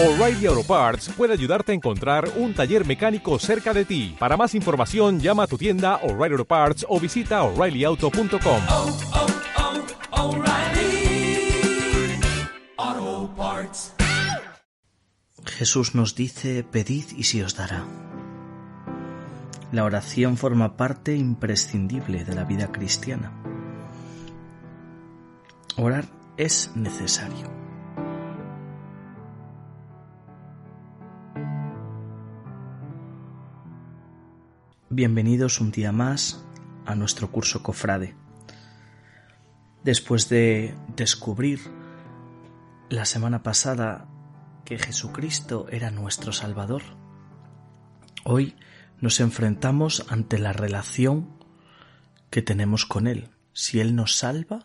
O'Reilly Auto Parts puede ayudarte a encontrar un taller mecánico cerca de ti. Para más información, llama a tu tienda O'Reilly Auto Parts o visita oreillyauto.com. oh, oh, Parts. Jesús nos dice, pedid y se os dará. La oración forma parte imprescindible de la vida cristiana. Orar es necesario. Bienvenidos un día más a nuestro curso Cofrade. Después de descubrir la semana pasada que Jesucristo era nuestro Salvador, hoy nos enfrentamos ante la relación que tenemos con Él. Si Él nos salva,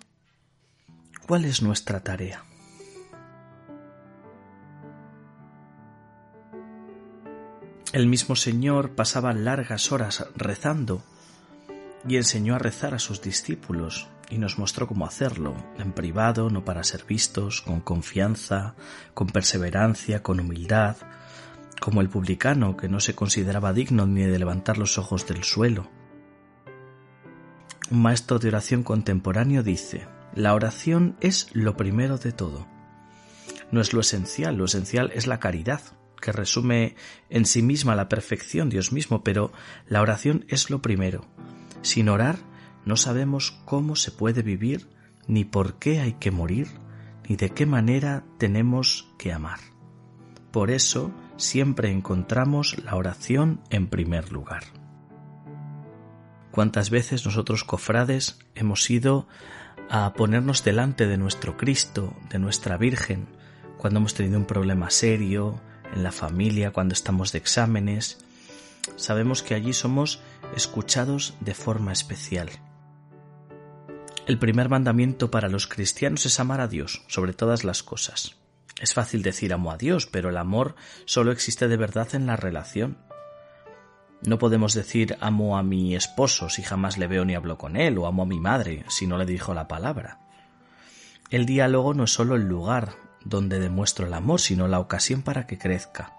¿cuál es nuestra tarea? El mismo Señor pasaba largas horas rezando y enseñó a rezar a sus discípulos y nos mostró cómo hacerlo, en privado, no para ser vistos, con confianza, con perseverancia, con humildad, como el publicano que no se consideraba digno ni de levantar los ojos del suelo. Un maestro de oración contemporáneo dice, la oración es lo primero de todo. No es lo esencial, lo esencial es la caridad, que resume en sí misma la perfección Dios mismo, pero la oración es lo primero. Sin orar no sabemos cómo se puede vivir, ni por qué hay que morir, ni de qué manera tenemos que amar. Por eso siempre encontramos la oración en primer lugar. ¿Cuántas veces nosotros cofrades hemos ido a ponernos delante de nuestro Cristo, de nuestra Virgen, cuando hemos tenido un problema serio, en la familia, cuando estamos de exámenes. Sabemos que allí somos escuchados de forma especial. El primer mandamiento para los cristianos es amar a Dios sobre todas las cosas. Es fácil decir amo a Dios, pero el amor solo existe de verdad en la relación. No podemos decir amo a mi esposo si jamás le veo ni hablo con él, o amo a mi madre si no le dijo la palabra. El diálogo no es solo el lugar donde demuestro el amor, sino la ocasión para que crezca.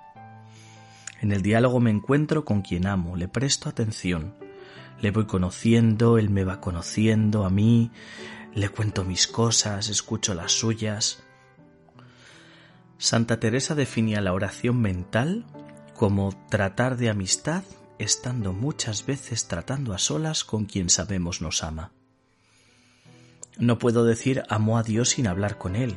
En el diálogo me encuentro con quien amo, le presto atención, le voy conociendo, él me va conociendo a mí, le cuento mis cosas, escucho las suyas. Santa Teresa definía la oración mental como tratar de amistad estando muchas veces tratando a solas con quien sabemos nos ama. No puedo decir amo a Dios sin hablar con Él,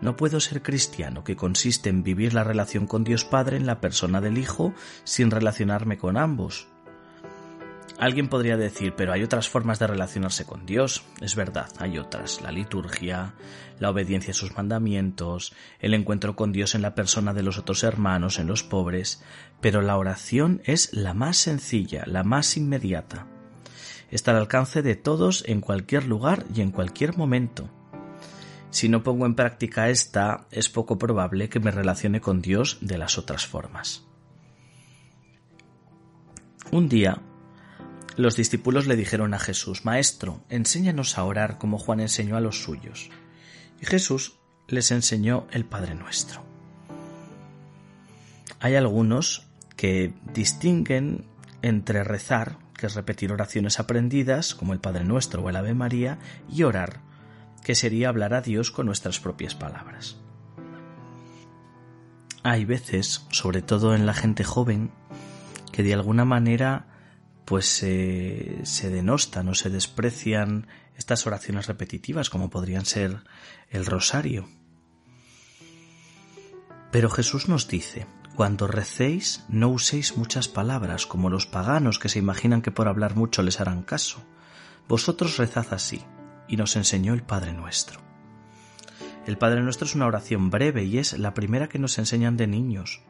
no puedo ser cristiano, que consiste en vivir la relación con Dios Padre en la persona del Hijo sin relacionarme con ambos. Alguien podría decir, pero hay otras formas de relacionarse con Dios. Es verdad, hay otras. La liturgia, la obediencia a sus mandamientos, el encuentro con Dios en la persona de los otros hermanos, en los pobres. Pero la oración es la más sencilla, la más inmediata. Está al alcance de todos en cualquier lugar y en cualquier momento. Si no pongo en práctica esta, es poco probable que me relacione con Dios de las otras formas. Un día, los discípulos le dijeron a Jesús, Maestro, enséñanos a orar como Juan enseñó a los suyos. Y Jesús les enseñó el Padre Nuestro. Hay algunos que distinguen entre rezar, que es repetir oraciones aprendidas, como el Padre Nuestro o el Ave María, y orar, que sería hablar a Dios con nuestras propias palabras. Hay veces, sobre todo en la gente joven, que de alguna manera pues se denostan o se desprecian estas oraciones repetitivas como podrían ser el rosario. Pero Jesús nos dice, cuando recéis no uséis muchas palabras como los paganos que se imaginan que por hablar mucho les harán caso. Vosotros rezad así y nos enseñó el Padre Nuestro. El Padre Nuestro es una oración breve y es la primera que nos enseñan de niños.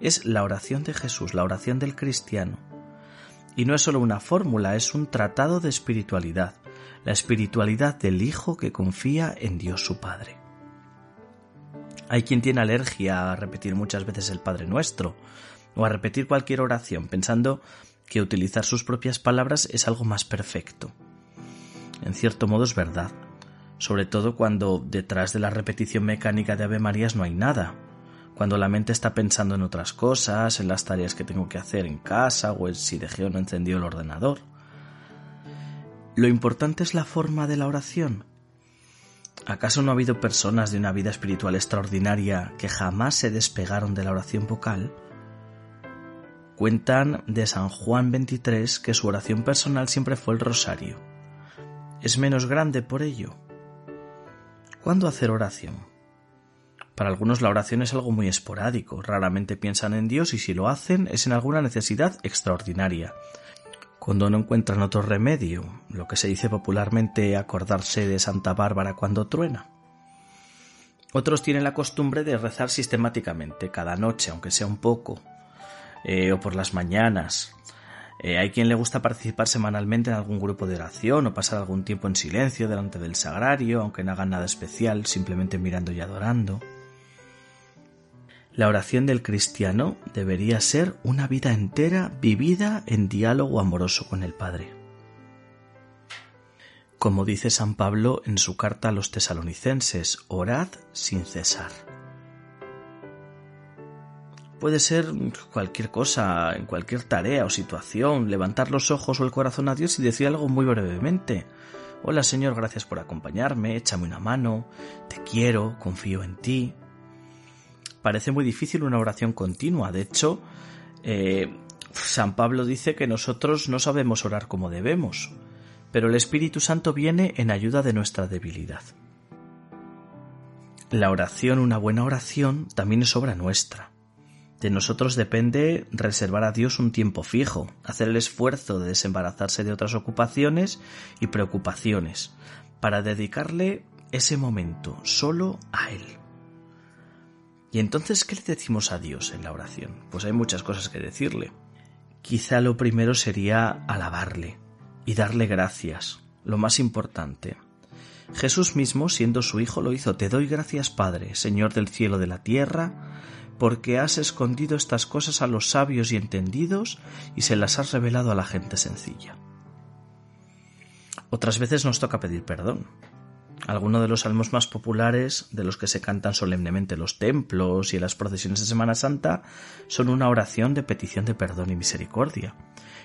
Es la oración de Jesús, la oración del cristiano. Y no es solo una fórmula, es un tratado de espiritualidad, la espiritualidad del Hijo que confía en Dios su Padre. Hay quien tiene alergia a repetir muchas veces el Padre Nuestro, o a repetir cualquier oración, pensando que utilizar sus propias palabras es algo más perfecto en cierto modo es verdad, sobre todo cuando detrás de la repetición mecánica de Ave Marías no hay nada, cuando la mente está pensando en otras cosas, en las tareas que tengo que hacer en casa o en si dejé o no encendido el ordenador. Lo importante es la forma de la oración. ¿Acaso no ha habido personas de una vida espiritual extraordinaria que jamás se despegaron de la oración vocal? Cuentan de San Juan 23 que su oración personal siempre fue el rosario. ¿Es menos grande por ello? ¿Cuándo hacer oración? Para algunos la oración es algo muy esporádico, raramente piensan en Dios y si lo hacen es en alguna necesidad extraordinaria. Cuando no encuentran otro remedio, lo que se dice popularmente acordarse de Santa Bárbara cuando truena. Otros tienen la costumbre de rezar sistemáticamente, cada noche, aunque sea un poco, eh, o por las mañanas. Eh, hay quien le gusta participar semanalmente en algún grupo de oración o pasar algún tiempo en silencio delante del sagrario, aunque no hagan nada especial, simplemente mirando y adorando. La oración del cristiano debería ser una vida entera vivida en diálogo amoroso con el Padre. Como dice San Pablo en su carta a los tesalonicenses, orad sin cesar. Puede ser cualquier cosa, en cualquier tarea o situación, levantar los ojos o el corazón a Dios y decir algo muy brevemente. Hola Señor, gracias por acompañarme, échame una mano, te quiero, confío en ti parece muy difícil una oración continua. De hecho, eh, San Pablo dice que nosotros no sabemos orar como debemos, pero el Espíritu Santo viene en ayuda de nuestra debilidad. La oración, una buena oración, también es obra nuestra. De nosotros depende reservar a Dios un tiempo fijo, hacer el esfuerzo de desembarazarse de otras ocupaciones y preocupaciones, para dedicarle ese momento solo a Él. Y entonces, ¿qué le decimos a Dios en la oración? Pues hay muchas cosas que decirle. Quizá lo primero sería alabarle y darle gracias, lo más importante. Jesús mismo, siendo su Hijo, lo hizo. Te doy gracias, Padre, Señor del cielo y de la tierra, porque has escondido estas cosas a los sabios y entendidos y se las has revelado a la gente sencilla. Otras veces nos toca pedir perdón. Algunos de los salmos más populares, de los que se cantan solemnemente en los templos y en las procesiones de Semana Santa, son una oración de petición de perdón y misericordia.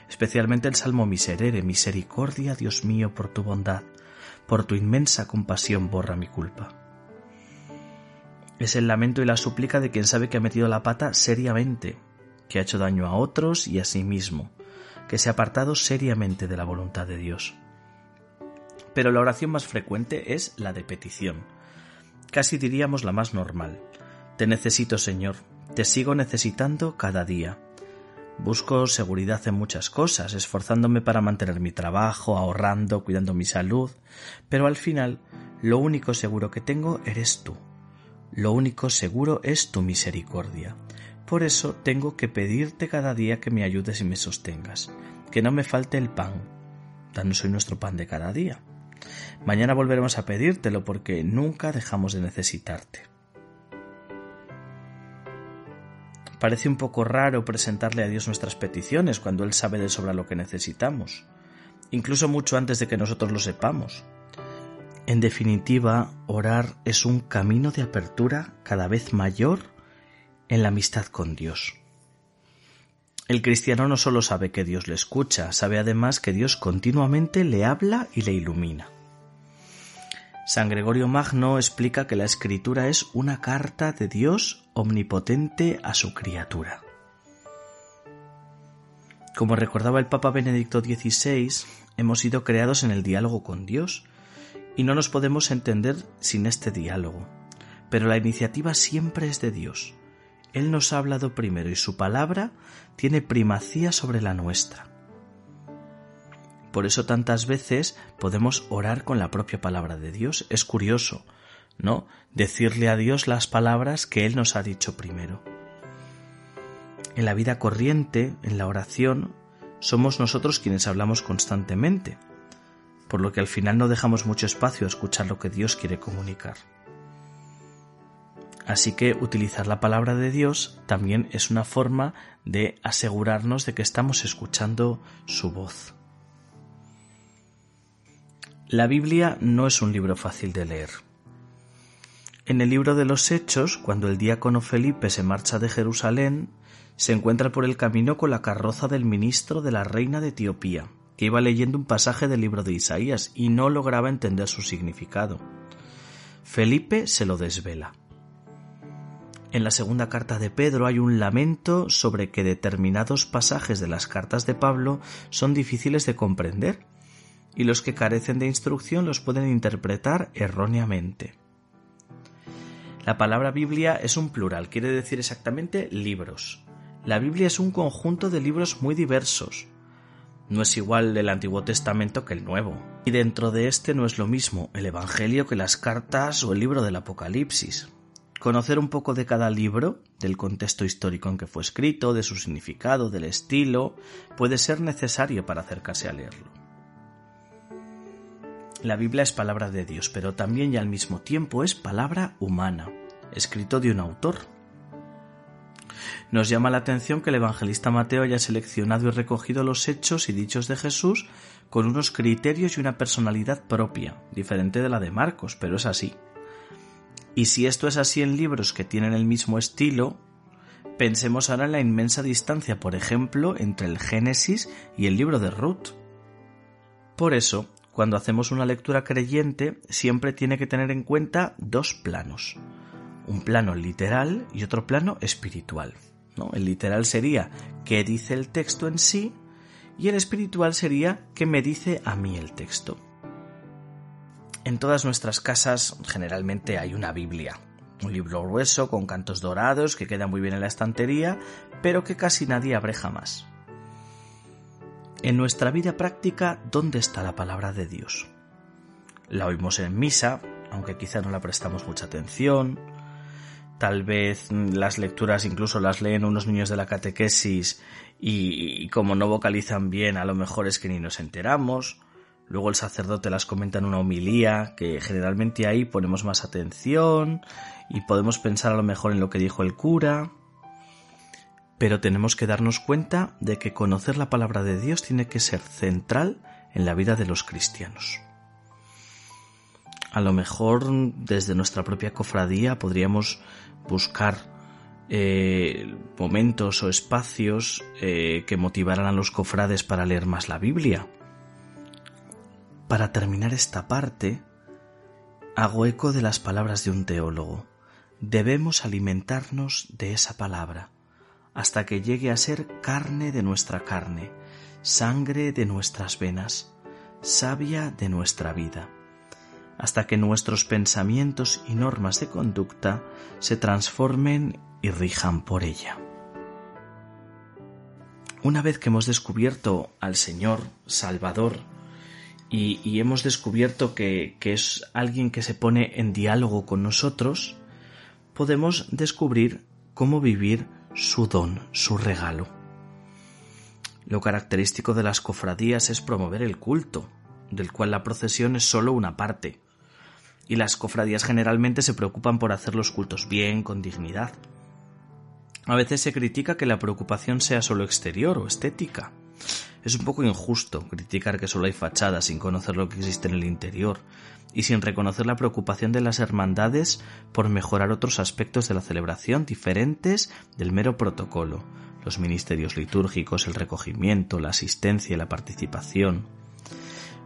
Especialmente el Salmo Miserere, Misericordia, Dios mío, por tu bondad, por tu inmensa compasión borra mi culpa. Es el lamento y la súplica de quien sabe que ha metido la pata seriamente, que ha hecho daño a otros y a sí mismo, que se ha apartado seriamente de la voluntad de Dios pero la oración más frecuente es la de petición. Casi diríamos la más normal. Te necesito, Señor, te sigo necesitando cada día. Busco seguridad en muchas cosas, esforzándome para mantener mi trabajo, ahorrando, cuidando mi salud, pero al final lo único seguro que tengo eres tú. Lo único seguro es tu misericordia. Por eso tengo que pedirte cada día que me ayudes y me sostengas, que no me falte el pan. Danos hoy nuestro pan de cada día. Mañana volveremos a pedírtelo porque nunca dejamos de necesitarte. Parece un poco raro presentarle a Dios nuestras peticiones cuando Él sabe de sobra lo que necesitamos, incluso mucho antes de que nosotros lo sepamos. En definitiva, orar es un camino de apertura cada vez mayor en la amistad con Dios. El cristiano no solo sabe que Dios le escucha, sabe además que Dios continuamente le habla y le ilumina. San Gregorio Magno explica que la escritura es una carta de Dios omnipotente a su criatura. Como recordaba el Papa Benedicto XVI, hemos sido creados en el diálogo con Dios y no nos podemos entender sin este diálogo. Pero la iniciativa siempre es de Dios. Él nos ha hablado primero y su palabra tiene primacía sobre la nuestra. Por eso tantas veces podemos orar con la propia palabra de Dios. Es curioso, ¿no? Decirle a Dios las palabras que Él nos ha dicho primero. En la vida corriente, en la oración, somos nosotros quienes hablamos constantemente, por lo que al final no dejamos mucho espacio a escuchar lo que Dios quiere comunicar. Así que utilizar la palabra de Dios también es una forma de asegurarnos de que estamos escuchando su voz. La Biblia no es un libro fácil de leer. En el libro de los Hechos, cuando el diácono Felipe se marcha de Jerusalén, se encuentra por el camino con la carroza del ministro de la reina de Etiopía, que iba leyendo un pasaje del libro de Isaías y no lograba entender su significado. Felipe se lo desvela. En la segunda carta de Pedro hay un lamento sobre que determinados pasajes de las cartas de Pablo son difíciles de comprender y los que carecen de instrucción los pueden interpretar erróneamente. La palabra Biblia es un plural, quiere decir exactamente libros. La Biblia es un conjunto de libros muy diversos. No es igual el Antiguo Testamento que el Nuevo. Y dentro de este no es lo mismo el Evangelio que las cartas o el libro del Apocalipsis. Conocer un poco de cada libro, del contexto histórico en que fue escrito, de su significado, del estilo, puede ser necesario para acercarse a leerlo. La Biblia es palabra de Dios, pero también y al mismo tiempo es palabra humana, escrito de un autor, nos llama la atención que el evangelista Mateo haya seleccionado y recogido los hechos y dichos de Jesús con unos criterios y una personalidad propia, diferente de la de Marcos, pero es así. Y si esto es así en libros que tienen el mismo estilo, pensemos ahora en la inmensa distancia, por ejemplo, entre el Génesis y el libro de Ruth. Por eso, cuando hacemos una lectura creyente, siempre tiene que tener en cuenta dos planos un plano literal y otro plano espiritual. ¿no? El literal sería qué dice el texto en sí y el espiritual sería qué me dice a mí el texto. En todas nuestras casas generalmente hay una Biblia, un libro grueso con cantos dorados que queda muy bien en la estantería, pero que casi nadie abre jamás. En nuestra vida práctica, ¿dónde está la palabra de Dios? La oímos en misa, aunque quizá no la prestamos mucha atención, tal vez las lecturas incluso las leen unos niños de la catequesis y, como no vocalizan bien a lo mejor es que ni nos enteramos. Luego el sacerdote las comenta en una homilía, que generalmente ahí ponemos más atención y podemos pensar a lo mejor en lo que dijo el cura. Pero tenemos que darnos cuenta de que conocer la palabra de Dios tiene que ser central en la vida de los cristianos. A lo mejor desde nuestra propia cofradía podríamos buscar eh, momentos o espacios eh, que motivaran a los cofrades para leer más la Biblia. Para terminar esta parte, hago eco de las palabras de un teólogo. Debemos alimentarnos de esa palabra hasta que llegue a ser carne de nuestra carne, sangre de nuestras venas, savia de nuestra vida hasta que nuestros pensamientos y normas de conducta se transformen y rijan por ella. Una vez que hemos descubierto al Señor Salvador y, hemos descubierto que, que es alguien que se pone en diálogo con nosotros, podemos descubrir cómo vivir su don, su regalo. Lo característico de las cofradías es promover el culto, del cual la procesión es sólo una parte y las cofradías generalmente se preocupan por hacer los cultos bien, con dignidad. A veces se critica que la preocupación sea solo exterior o estética. Es un poco injusto criticar que solo hay fachadas sin conocer lo que existe en el interior y sin reconocer la preocupación de las hermandades por mejorar otros aspectos de la celebración diferentes del mero protocolo, los ministerios litúrgicos, el recogimiento, la asistencia y la participación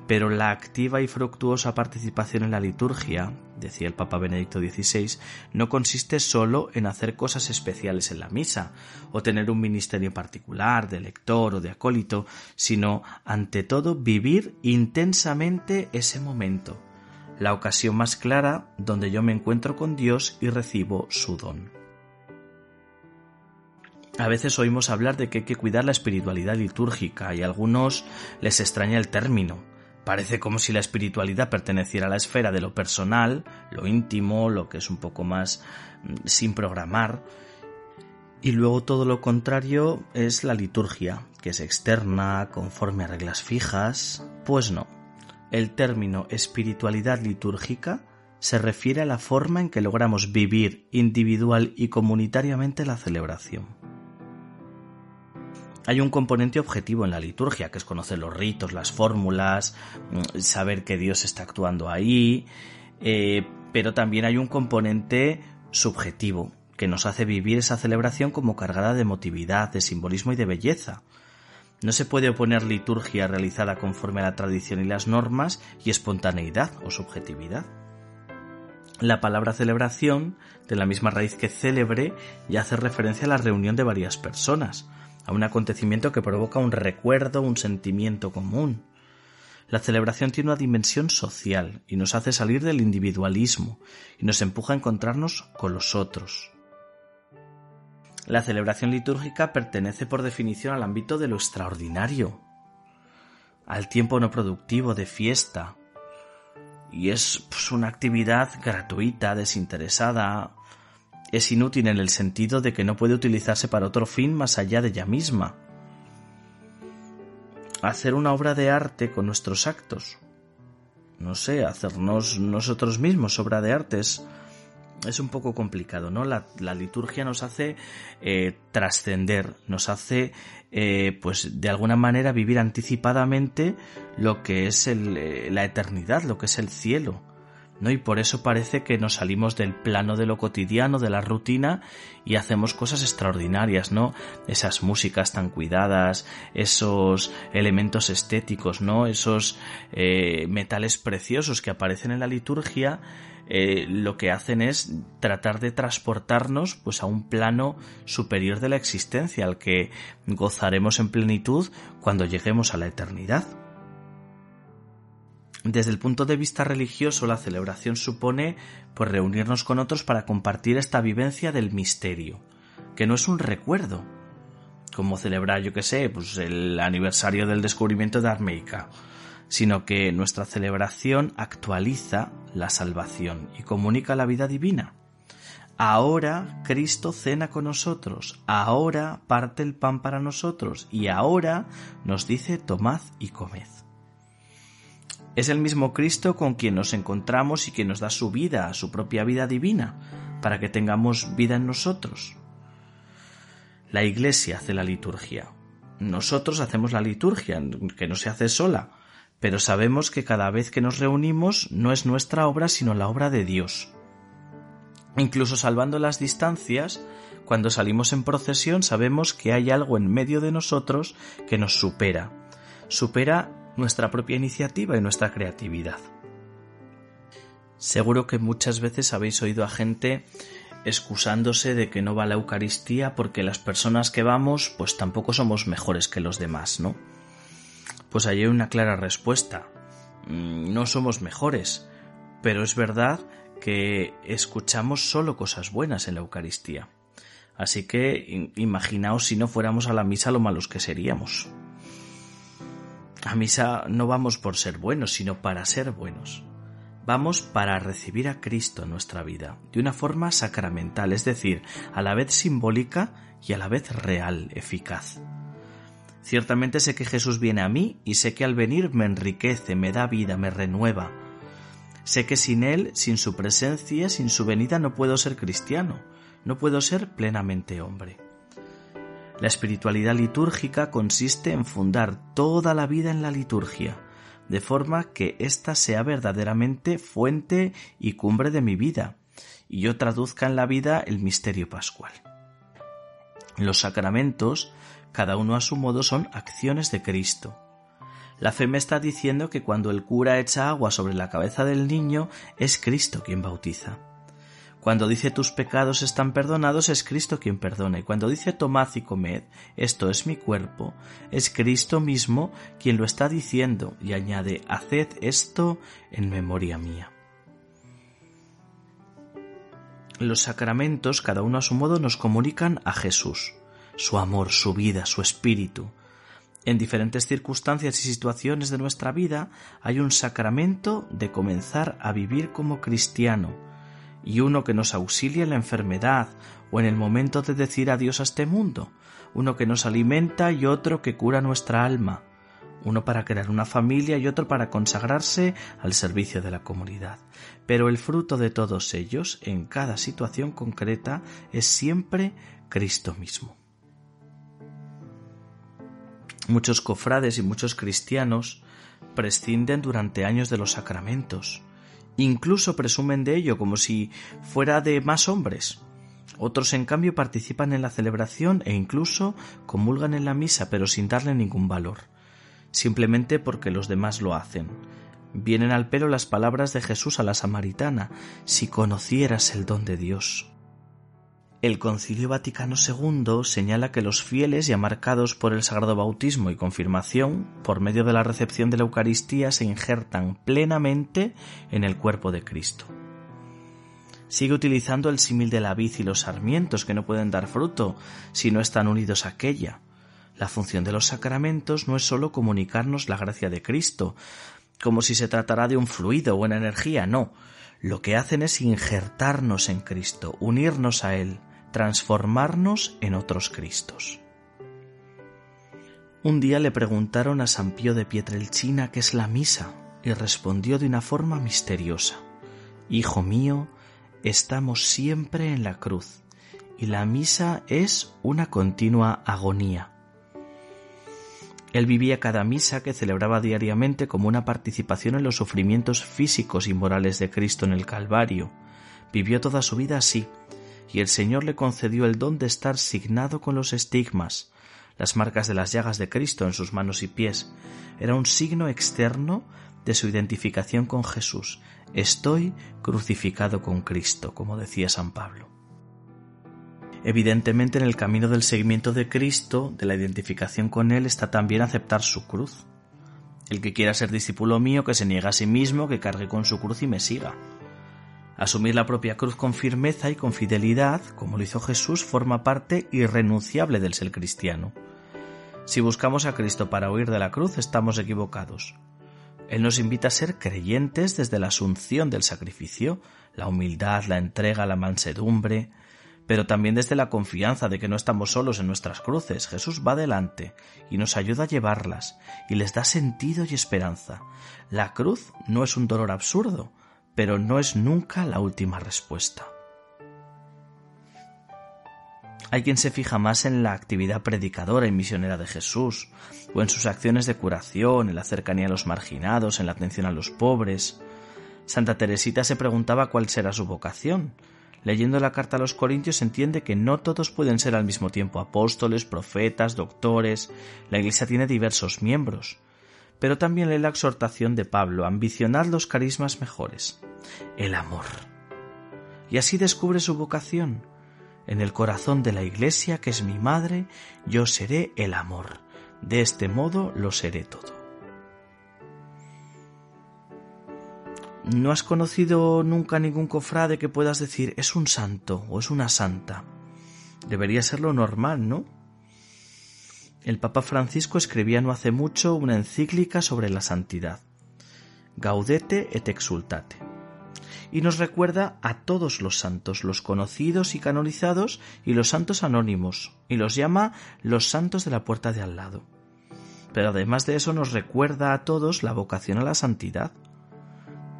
pero la activa y fructuosa participación en la liturgia, decía el Papa Benedicto XVI, no consiste solo en hacer cosas especiales en la misa, o tener un ministerio particular de lector o de acólito, sino, ante todo, vivir intensamente ese momento, la ocasión más clara donde yo me encuentro con Dios y recibo su don. A veces oímos hablar de que hay que cuidar la espiritualidad litúrgica y a algunos les extraña el término, Parece como si la espiritualidad perteneciera a la esfera de lo personal, lo íntimo, lo que es un poco más mm, sin programar. Y luego todo lo contrario es la liturgia, que es externa, conforme a reglas fijas. Pues no. El término espiritualidad litúrgica se refiere a la forma en que logramos vivir individual y comunitariamente la celebración. Hay un componente objetivo en la liturgia, que es conocer los ritos, las fórmulas, mm, saber que Dios está actuando ahí, eh, pero también hay un componente subjetivo que nos hace vivir esa celebración como cargada de emotividad, de simbolismo y de belleza. No se puede oponer liturgia realizada conforme a la tradición y las normas y espontaneidad o subjetividad. La palabra celebración, de la misma raíz que célebre, ya hace referencia a la reunión de varias personas, a un acontecimiento que provoca un recuerdo, un sentimiento común. La celebración tiene una dimensión social y nos hace salir del individualismo y nos empuja a encontrarnos con los otros. La celebración litúrgica pertenece por definición al ámbito de lo extraordinario, al tiempo no productivo de fiesta, y es pues, una actividad gratuita, desinteresada, es inútil en el sentido de que no puede utilizarse para otro fin más allá de ella misma. Hacer una obra de arte con nuestros actos, no sé, hacernos nosotros mismos obra de arte es un poco complicado, ¿no? La, liturgia nos hace eh, trascender, nos hace, eh, pues, de alguna manera vivir anticipadamente lo que es eh, la eternidad, lo que es el cielo, ¿no? Y por eso parece que nos salimos del plano de lo cotidiano, de la rutina, y hacemos cosas extraordinarias, ¿no? Esas músicas tan cuidadas, esos elementos estéticos, ¿no? Esos metales preciosos que aparecen en la liturgia, eh, lo que hacen es tratar de transportarnos pues a un plano superior de la existencia al que gozaremos en plenitud cuando lleguemos a la eternidad. Desde el punto de vista religioso, la celebración supone pues reunirnos con otros para compartir esta vivencia del misterio, que no es un recuerdo, como celebrar, yo que sé, pues el aniversario del descubrimiento de América sino que nuestra celebración actualiza la salvación y comunica la vida divina. Ahora Cristo cena con nosotros, ahora parte el pan para nosotros y ahora nos dice tomad y comed. Es el mismo Cristo con quien nos encontramos y que nos da su vida, su propia vida divina, para que tengamos vida en nosotros. La Iglesia hace la liturgia. Nosotros hacemos la liturgia, que no se hace sola, pero sabemos que cada vez que nos reunimos no es nuestra obra sino la obra de Dios. Incluso salvando las distancias, cuando salimos en procesión sabemos que hay algo en medio de nosotros que nos supera, supera nuestra propia iniciativa y nuestra creatividad. Seguro que muchas veces habéis oído a gente excusándose de que no va la Eucaristía porque las personas que vamos pues tampoco somos mejores que los demás, ¿no? Pues hay una clara respuesta. Mm, no somos mejores, pero es verdad que escuchamos solo cosas buenas en la Eucaristía. Así que imaginaos si no fuéramos a la misa lo malos que seríamos. A misa no vamos por ser buenos, sino para ser buenos. Vamos para recibir a Cristo en nuestra vida, de una forma sacramental, es decir, a la vez simbólica y a la vez real, eficaz. Ciertamente sé que Jesús viene a mí y sé que al venir me enriquece, me da vida, me renueva. Sé que sin Él, sin su presencia, sin su venida no puedo ser cristiano, no puedo ser plenamente hombre. La espiritualidad litúrgica consiste en fundar toda la vida en la liturgia, de forma que ésta sea verdaderamente fuente y cumbre de mi vida, y yo traduzca en la vida el misterio pascual. Los sacramentos cada uno a su modo son acciones de Cristo. La fe me está diciendo que cuando el cura echa agua sobre la cabeza del niño, es Cristo quien bautiza. Cuando dice tus pecados están perdonados, es Cristo quien perdona. Y cuando dice tomad y comed, esto es mi cuerpo, es Cristo mismo quien lo está diciendo y añade, haced esto en memoria mía. Los sacramentos, cada uno a su modo, nos comunican a Jesús su amor, su vida, su espíritu. En diferentes circunstancias y situaciones de nuestra vida hay un sacramento de comenzar a vivir como cristiano y uno que nos auxilia en la enfermedad o en el momento de decir adiós a este mundo, uno que nos alimenta y otro que cura nuestra alma, uno para crear una familia y otro para consagrarse al servicio de la comunidad. Pero el fruto de todos ellos, en cada situación concreta, es siempre Cristo mismo. Muchos cofrades y muchos cristianos prescinden durante años de los sacramentos Incluso presumen de ello como si fuera de más hombres. Otros, en cambio, participan en la celebración e incluso comulgan en la misa, pero sin darle ningún valor, simplemente porque los demás lo hacen. Vienen al pelo las palabras de Jesús a la samaritana, si conocieras el don de Dios. El Concilio Vaticano II señala que los fieles ya marcados por el sagrado bautismo y confirmación, por medio de la recepción de la Eucaristía, se injertan plenamente en el cuerpo de Cristo. Sigue utilizando el símil de la vid y los sarmientos que no pueden dar fruto si no están unidos a aquella. La función de los sacramentos no es sólo comunicarnos la gracia de Cristo, como si se tratara de un fluido o una energía, no. Lo que hacen es injertarnos en Cristo, unirnos a Él, transformarnos en otros Cristos. Un día le preguntaron a San Pío de Pietrelcina qué es la misa y respondió de una forma misteriosa. Hijo mío, estamos siempre en la cruz y la misa es una continua agonía. Él vivía cada misa que celebraba diariamente como una participación en los sufrimientos físicos y morales de Cristo en el Calvario. Vivió toda su vida así, y el Señor le concedió el don de estar signado con los estigmas, las marcas de las llagas de Cristo en sus manos y pies. Era un signo externo de su identificación con Jesús. Estoy crucificado con Cristo, como decía San Pablo. Evidentemente en el camino del seguimiento de Cristo, de la identificación con Él, está también aceptar su cruz. El que quiera ser discípulo mío, que se niegue a sí mismo, que cargue con su cruz y me siga. Asumir la propia cruz con firmeza y con fidelidad, como lo hizo Jesús, forma parte irrenunciable del ser cristiano. Si buscamos a Cristo para huir de la cruz, estamos equivocados. Él nos invita a ser creyentes desde la asunción del sacrificio, la humildad, la entrega, la mansedumbre, pero también desde la confianza de que no estamos solos en nuestras cruces. Jesús va delante y nos ayuda a llevarlas y les da sentido y esperanza. La cruz no es un dolor absurdo, pero no es nunca la última respuesta. Hay quien se fija más en la actividad predicadora y misionera de Jesús, o en sus acciones de curación, en la cercanía a los marginados, en la atención a los pobres. Santa Teresita se preguntaba cuál será su vocación. Leyendo la carta a los Corintios entiende que no todos pueden ser al mismo tiempo apóstoles, profetas, doctores. La Iglesia tiene diversos miembros pero también lee la exhortación de Pablo, ambicionad los carismas mejores, el amor. Y así descubre su vocación. En el corazón de la Iglesia, que es mi madre, yo seré el amor. De este modo lo seré todo. ¿No has conocido nunca ningún cofrade que puedas decir es un santo o es una santa? Debería ser lo normal, ¿no? El Papa Francisco escribía no hace mucho una encíclica sobre la santidad, Gaudete et Exultate, y nos recuerda a todos los santos, los conocidos y canonizados y los santos anónimos, y los llama los santos de la puerta de al lado. Pero además de eso nos recuerda a todos la vocación a la santidad.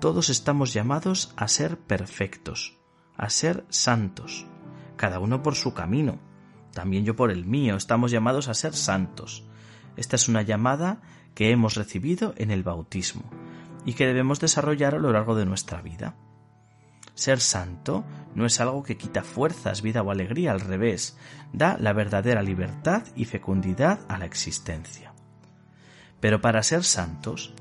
Todos estamos llamados a ser perfectos, a ser santos, cada uno por su camino, también yo por el mío, estamos llamados a ser santos. Esta es una llamada que hemos recibido en el bautismo y que debemos desarrollar a lo largo de nuestra vida. Ser santo no es algo que quita fuerzas, vida o alegría, al revés, da la verdadera libertad y fecundidad a la existencia. Pero para ser santos,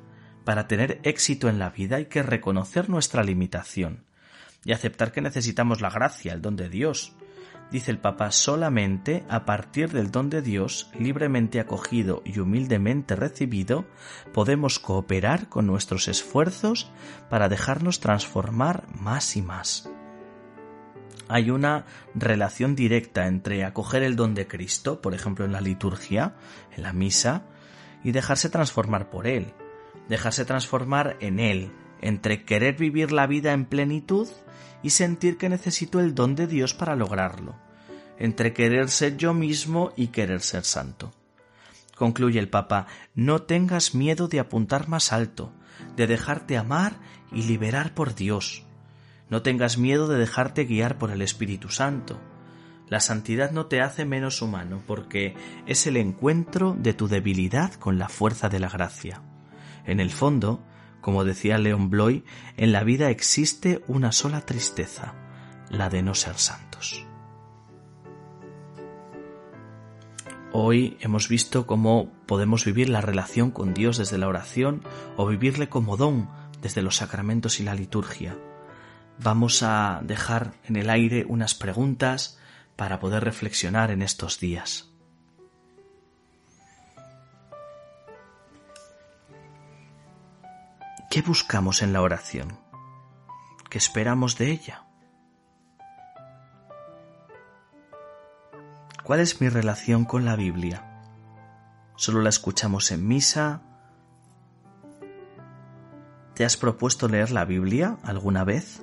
para tener éxito en la vida hay que reconocer nuestra limitación y aceptar que necesitamos la gracia, el don de Dios, dice el Papa, solamente a partir del don de Dios, libremente acogido y humildemente recibido, podemos cooperar con nuestros esfuerzos para dejarnos transformar más y más. Hay una relación directa entre acoger el don de Cristo, por ejemplo en la liturgia, en la misa, y dejarse transformar por Él, dejarse transformar en Él, entre querer vivir la vida en plenitud y sentir que necesito el don de Dios para lograrlo, entre querer ser yo mismo y querer ser santo. Concluye el Papa, no tengas miedo de apuntar más alto, de dejarte amar y liberar por Dios. No tengas miedo de dejarte guiar por el Espíritu Santo. La santidad no te hace menos humano porque es el encuentro de tu debilidad con la fuerza de la gracia. En el fondo, Como decía Leon Bloy, en la vida existe una sola tristeza, la de no ser santos. Hoy hemos visto cómo podemos vivir la relación con Dios desde la oración o vivirle como don desde los sacramentos y la liturgia. Vamos a dejar en el aire unas preguntas para poder reflexionar en estos días. ¿Qué buscamos en la oración? ¿Qué esperamos de ella? ¿Cuál es mi relación con la Biblia? ¿Solo la escuchamos en misa? ¿Te has propuesto leer la Biblia alguna vez?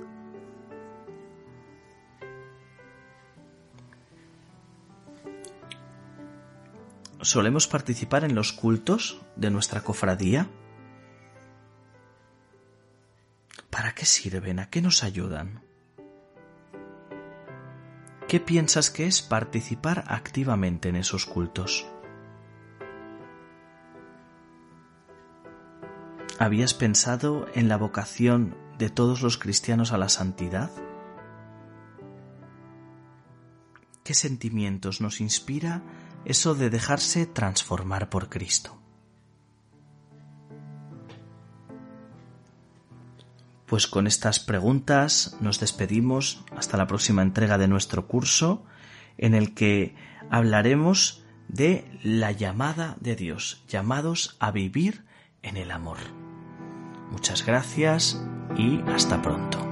¿Solemos participar en los cultos de nuestra cofradía? ¿Para qué sirven? ¿A qué nos ayudan? ¿Qué piensas que es participar activamente en esos cultos? ¿Habías pensado en la vocación de todos los cristianos a la santidad? ¿Qué sentimientos nos inspira eso de dejarse transformar por Cristo? Pues con estas preguntas nos despedimos hasta la próxima entrega de nuestro curso en el que hablaremos de la llamada de Dios, llamados a vivir en el amor. Muchas gracias y hasta pronto.